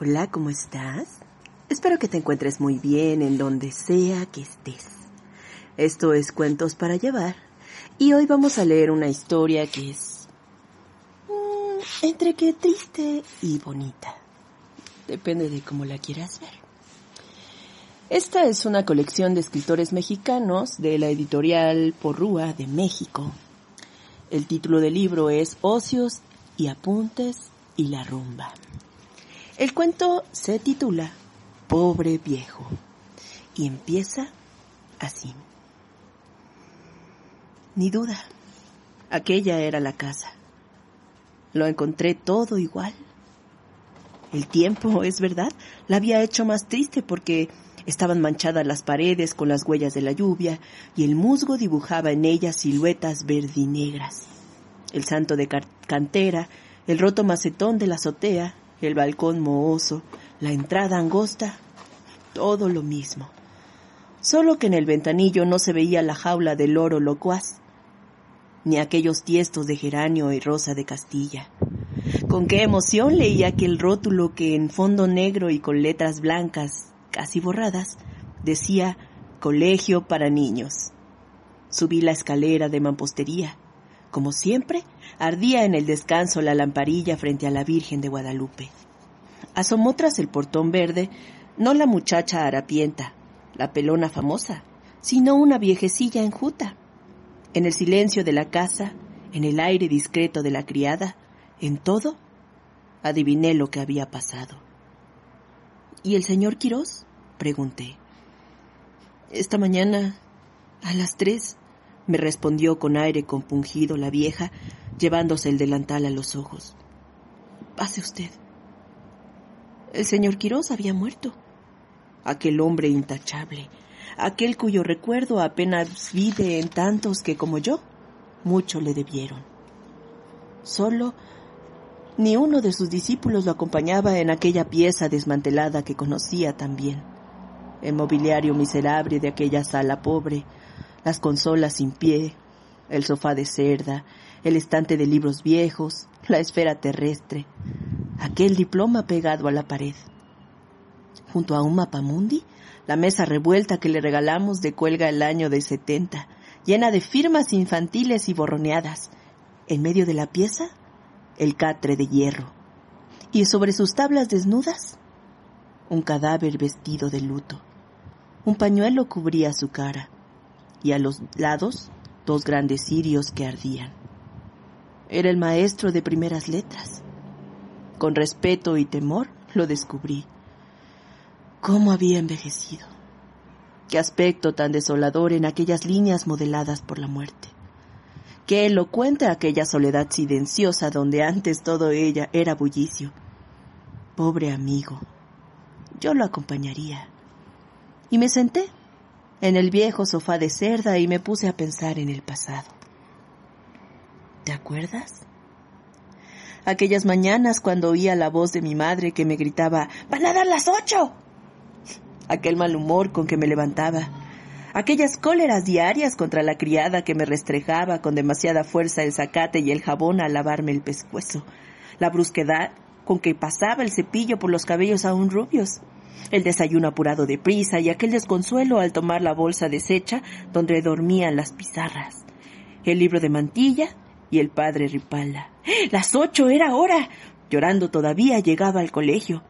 Hola, ¿cómo estás? Espero que te encuentres muy bien en donde sea que estés. Esto es Cuentos para Llevar y hoy vamos a leer una historia que es mm, entre que triste y bonita. Depende de cómo la quieras ver. Esta es una colección de escritores mexicanos de la editorial Porrúa de México. El título del libro es Ocios y Apuntes y la Rumba. El cuento se titula Pobre Viejo y empieza así. Ni duda, aquella era la casa. Lo encontré todo igual. El tiempo, es verdad, la había hecho más triste porque estaban manchadas las paredes con las huellas de la lluvia y el musgo dibujaba en ellas siluetas verdinegras. El santo de cantera, el roto macetón de la azotea, el balcón mohoso, la entrada angosta, todo lo mismo. Solo que en el ventanillo no se veía la jaula del loro locuaz, ni aquellos tiestos de geranio y rosa de Castilla. Con qué emoción leía aquel rótulo que en fondo negro y con letras blancas, casi borradas, decía Colegio para Niños. Subí la escalera de mampostería. Como siempre, ardía en el descanso la lamparilla frente a la Virgen de Guadalupe. Asomó tras el portón verde no la muchacha harapienta, la pelona famosa, sino una viejecilla enjuta. En el silencio de la casa, en el aire discreto de la criada, en todo, adiviné lo que había pasado. ¿Y el señor Quirós? pregunté. Esta mañana, a las tres, me respondió con aire compungido la vieja, llevándose el delantal a los ojos. Pase usted. El señor Quirós había muerto. Aquel hombre intachable, aquel cuyo recuerdo apenas vive en tantos que como yo, mucho le debieron. Solo ni uno de sus discípulos lo acompañaba en aquella pieza desmantelada que conocía también. El mobiliario miserable de aquella sala pobre, las consolas sin pie, el sofá de cerda, el estante de libros viejos, la esfera terrestre, aquel diploma pegado a la pared. Junto a un mapamundi, la mesa revuelta que le regalamos de cuelga el año de setenta, llena de firmas infantiles y borroneadas. En medio de la pieza, el catre de hierro. Y sobre sus tablas desnudas, un cadáver vestido de luto. Un pañuelo cubría su cara y a los lados dos grandes cirios que ardían. Era el maestro de primeras letras. Con respeto y temor lo descubrí. ¿Cómo había envejecido? Qué aspecto tan desolador en aquellas líneas modeladas por la muerte. Qué elocuente aquella soledad silenciosa donde antes todo ella era bullicio. Pobre amigo. Yo lo acompañaría. Y me senté en el viejo sofá de cerda y me puse a pensar en el pasado. ¿Te acuerdas? Aquellas mañanas cuando oía la voz de mi madre que me gritaba ¡Van a dar las ocho! Aquel mal humor con que me levantaba, aquellas cóleras diarias contra la criada que me restrejaba con demasiada fuerza el zacate y el jabón a lavarme el pescuezo, la brusquedad con que pasaba el cepillo por los cabellos aún rubios, el desayuno apurado de prisa y aquel desconsuelo al tomar la bolsa deshecha donde dormían las pizarras, el libro de mantilla y el padre Ripalda. Las ocho era hora. Llorando todavía llegaba al colegio.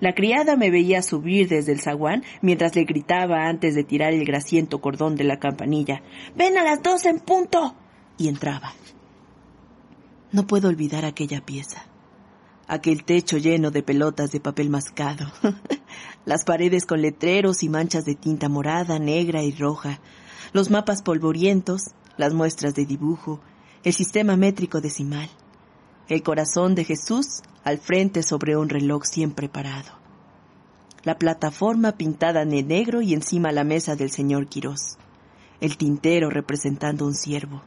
La criada me veía subir desde el zaguán mientras le gritaba antes de tirar el grasiento cordón de la campanilla. Ven a las dos en punto. Y entraba. No puedo olvidar aquella pieza aquel techo lleno de pelotas de papel mascado, las paredes con letreros y manchas de tinta morada, negra y roja, los mapas polvorientos, las muestras de dibujo, el sistema métrico decimal, el corazón de Jesús al frente sobre un reloj siempre parado, la plataforma pintada en negro y encima la mesa del señor Quirós, el tintero representando un ciervo,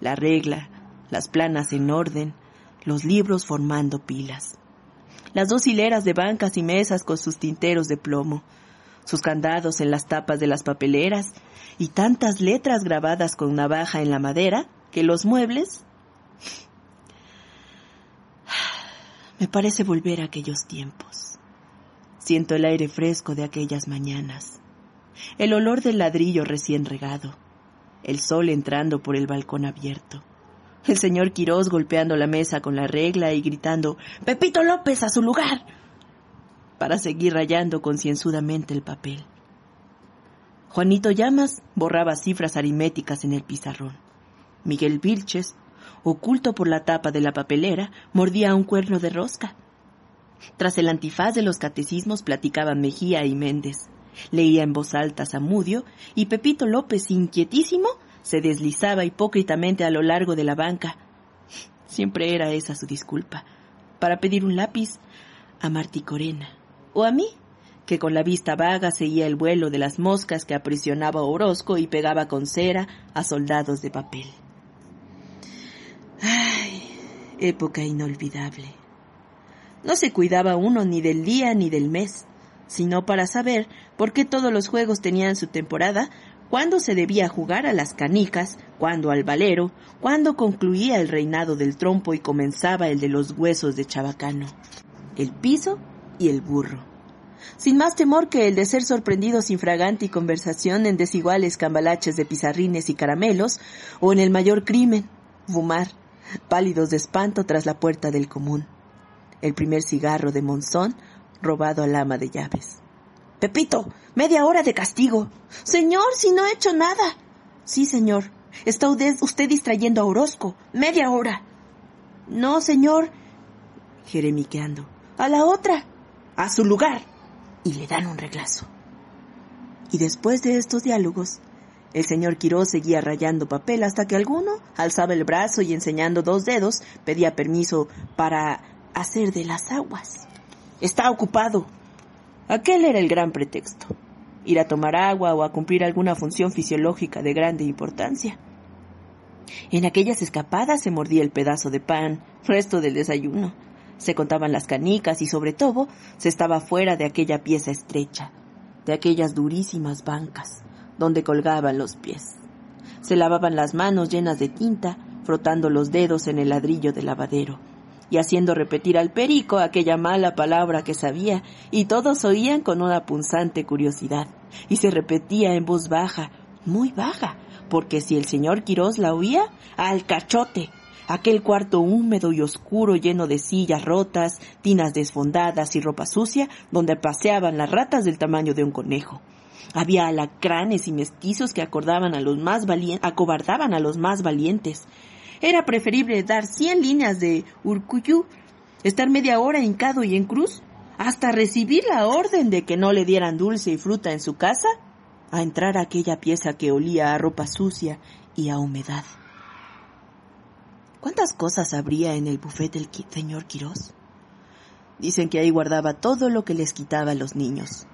la regla, las planas en orden, los libros formando pilas. Las dos hileras de bancas y mesas con sus tinteros de plomo, sus candados en las tapas de las papeleras y tantas letras grabadas con navaja en la madera que los muebles... Me parece volver a aquellos tiempos. siento el aire fresco de aquellas mañanas, el olor del ladrillo recién regado, el sol entrando por el balcón abierto, el señor Quirós golpeando la mesa con la regla y gritando Pepito López a su lugar para seguir rayando concienzudamente el papel. Juanito Llamas borraba cifras aritméticas en el pizarrón. Miguel Vilches, oculto por la tapa de la papelera, mordía un cuerno de rosca. Tras el antifaz de los catecismos platicaban Mejía y Méndez. Leía en voz alta Zamudio y Pepito López, inquietísimo, se deslizaba hipócritamente a lo largo de la banca. Siempre era esa su disculpa, para pedir un lápiz a Martí Corena o a mí, que con la vista vaga seguía el vuelo de las moscas que aprisionaba Orozco y pegaba con cera a soldados de papel. Época inolvidable. No se cuidaba uno ni del día ni del mes, sino para saber por qué todos los juegos tenían su temporada, cuándo se debía jugar a las canicas, cuándo al valero, cuándo concluía el reinado del trompo y comenzaba el de los huesos de chabacano, el piso y el burro sin más temor que el de ser sorprendidos infragante y conversación en desiguales cambalaches de pizarrines y caramelos, o en el mayor crimen, fumar, pálidos de espanto tras la puerta del común. El primer cigarro de Monzón robado al ama de llaves. Pepito, media hora de castigo. Señor, si no he hecho nada. Sí, señor. Está usted distrayendo a Orozco. Media hora. No, señor. Jeremiqueando. A la otra. A su lugar y le dan un reglazo. Y después de estos diálogos, el señor Quirós seguía rayando papel hasta que alguno alzaba el brazo y enseñando dos dedos pedía permiso para hacer de las aguas. Está ocupado. Aquel era el gran pretexto. Ir a tomar agua o a cumplir alguna función fisiológica de grande importancia. En aquellas escapadas se mordía el pedazo de pan, resto del desayuno, se contaban las canicas y sobre todo se estaba fuera de aquella pieza estrecha, de aquellas durísimas bancas, donde colgaban los pies. Se lavaban las manos llenas de tinta, frotando los dedos en el ladrillo del lavadero, y haciendo repetir al perico aquella mala palabra que sabía, y todos oían con una punzante curiosidad, y se repetía en voz baja, muy baja, porque si el señor Quirós la oía, al cachote, aquel cuarto húmedo y oscuro lleno de sillas rotas, tinas desfondadas y ropa sucia, donde paseaban las ratas del tamaño de un conejo. Había alacranes y mestizos que acordaban a los más acobardaban a los más valientes. Era preferible dar cien líneas de urcuyú, estar media hora hincado y en cruz, hasta recibir la orden de que no le dieran dulce y fruta en su casa, a entrar a aquella pieza que olía a ropa sucia y a humedad. ¿Cuántas cosas habría en el buffet del señor Quirós? Dicen que ahí guardaba todo lo que les quitaba a los niños.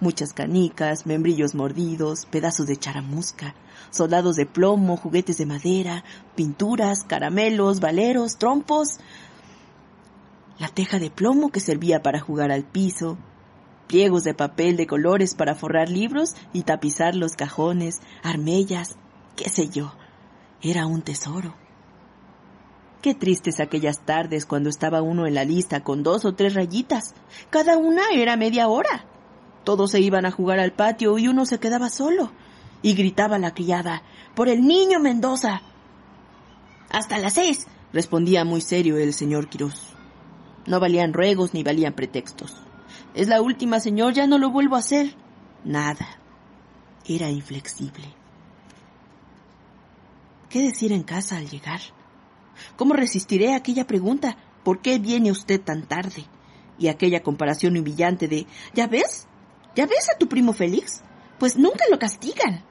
Muchas canicas, membrillos mordidos, pedazos de charamusca, soldados de plomo, juguetes de madera, pinturas, caramelos, valeros, trompos, la teja de plomo que servía para jugar al piso, pliegos de papel de colores para forrar libros y tapizar los cajones, armellas, qué sé yo. Era un tesoro. Qué tristes aquellas tardes cuando estaba uno en la lista con dos o tres rayitas. Cada una era media hora. Todos se iban a jugar al patio y uno se quedaba solo. Y gritaba la criada, por el niño Mendoza. Hasta las seis, respondía muy serio el señor Quirós. No valían ruegos ni valían pretextos. Es la última, señor, ya no lo vuelvo a hacer. Nada. Era inflexible. ¿Qué decir en casa al llegar? ¿Cómo resistiré a aquella pregunta? ¿Por qué viene usted tan tarde? Y aquella comparación humillante de ¿Ya ves? ¿Ya ves a tu primo Félix? Pues nunca lo castigan.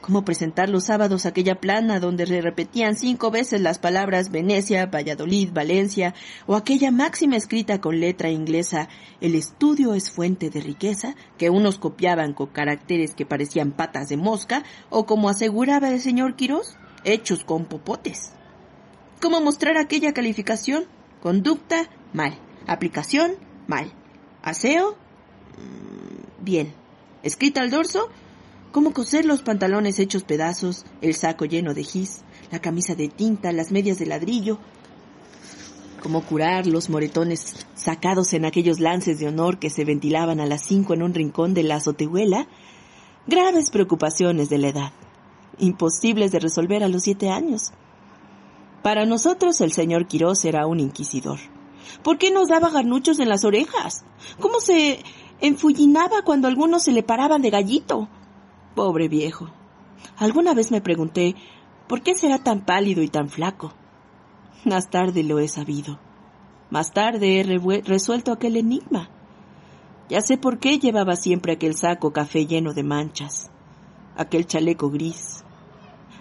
¿Cómo presentar los sábados aquella plana donde le repetían cinco veces las palabras Venecia, Valladolid, Valencia, o aquella máxima escrita con letra inglesa El estudio es fuente de riqueza, que unos copiaban con caracteres que parecían patas de mosca, o como aseguraba el señor Quirós, hechos con popotes? ¿Cómo mostrar aquella calificación? Conducta, mal. Aplicación, mal. Aseo, bien. Escrita al dorso, cómo coser los pantalones hechos pedazos, el saco lleno de gis, la camisa de tinta, las medias de ladrillo. cómo curar los moretones sacados en aquellos lances de honor que se ventilaban a las cinco en un rincón de la azotehuela, graves preocupaciones de la edad, imposibles de resolver a los siete años. Para nosotros el señor Quirós era un inquisidor. ¿Por qué nos daba garnuchos en las orejas? ¿Cómo se enfullinaba cuando algunos se le paraban de gallito? Pobre viejo. Alguna vez me pregunté, ¿por qué será tan pálido y tan flaco? Más tarde lo he sabido. Más tarde he resuelto aquel enigma. Ya sé por qué llevaba siempre aquel saco café lleno de manchas, aquel chaleco gris,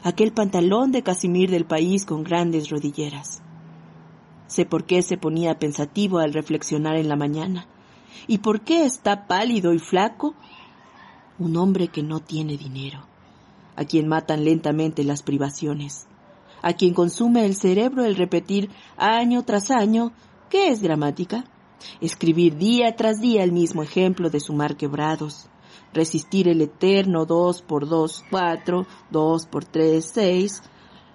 aquel pantalón de casimir del país con grandes rodilleras. Sé por qué se ponía pensativo al reflexionar en la mañana, y por qué está pálido y flaco un hombre que no tiene dinero, a quien matan lentamente las privaciones, a quien consume el cerebro el repetir año tras año ¿qué es gramática? Escribir día tras día el mismo ejemplo de sumar quebrados, resistir el eterno dos por dos, cuatro, dos por tres, seis,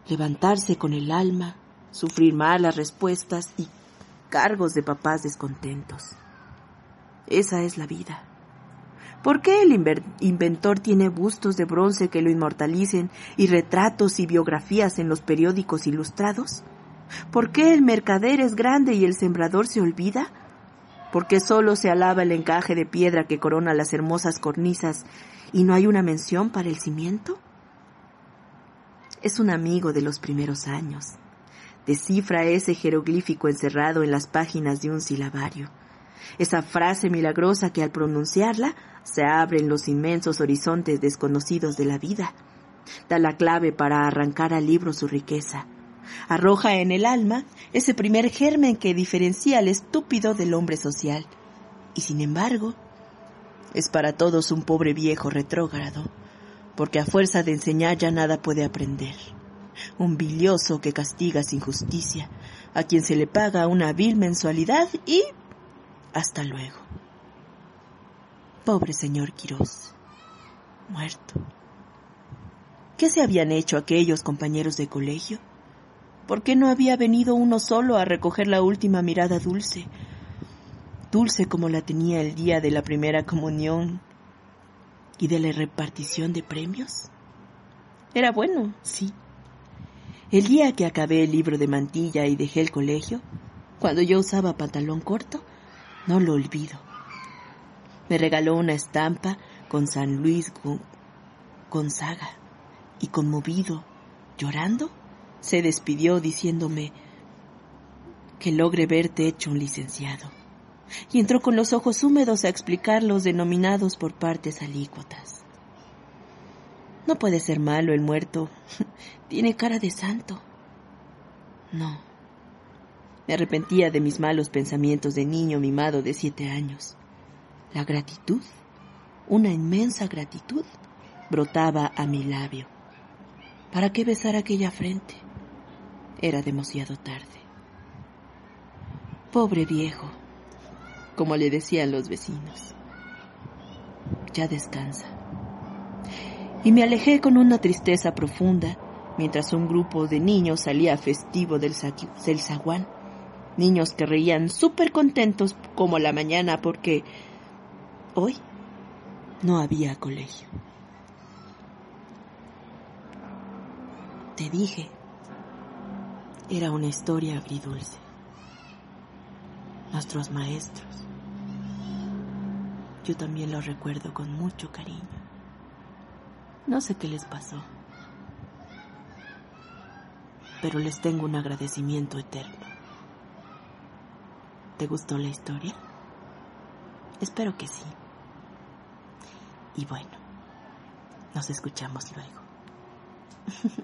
levantarse con el alma, sufrir malas respuestas y cargos de papás descontentos. Esa es la vida. ¿Por qué el inventor tiene bustos de bronce que lo inmortalicen y retratos y biografías en los periódicos ilustrados? ¿Por qué el mercader es grande y el sembrador se olvida? ¿Por qué solo se alaba el encaje de piedra que corona las hermosas cornisas y no hay una mención para el cimiento? Es un amigo de los primeros años. Descifra ese jeroglífico encerrado en las páginas de un silabario esa frase milagrosa que al pronunciarla se abren los inmensos horizontes desconocidos de la vida. Da la clave para arrancar al libro su riqueza. Arroja en el alma ese primer germen que diferencia al estúpido del hombre social. Y sin embargo, es para todos un pobre viejo retrógrado, porque a fuerza de enseñar ya nada puede aprender. Un bilioso que castiga sin justicia, a quien se le paga una vil mensualidad y hasta luego. Pobre señor Quirós, muerto. ¿Qué se habían hecho aquellos compañeros de colegio? ¿Por qué no había venido uno solo a recoger la última mirada dulce? Dulce como la tenía el día de la primera comunión y de la repartición de premios. Era bueno, sí. El día que acabé el libro de mantilla y dejé el colegio, cuando yo usaba pantalón corto, no lo olvido. Me regaló una estampa con San Luis Gonzaga y conmovido, llorando, se despidió diciéndome que logre verte hecho un licenciado. Y entró con los ojos húmedos a explicar los denominados por partes alícuotas. No puede ser malo el muerto. Tiene cara de santo. No. Me arrepentía de mis malos pensamientos de niño mimado de siete años. La gratitud, una inmensa gratitud, brotaba a mi labio. ¿Para qué besar aquella frente? Era demasiado tarde. Pobre viejo, como le decían los vecinos. Ya descansa. Y me alejé con una tristeza profunda mientras un grupo de niños salía festivo del, del zaguán niños que reían súper contentos como la mañana porque hoy no había colegio. Te dije, era una historia agridulce. Nuestros maestros. Yo también los recuerdo con mucho cariño. No sé qué les pasó, pero les tengo un agradecimiento eterno. ¿Te gustó la historia? Espero que sí. Y bueno, nos escuchamos luego.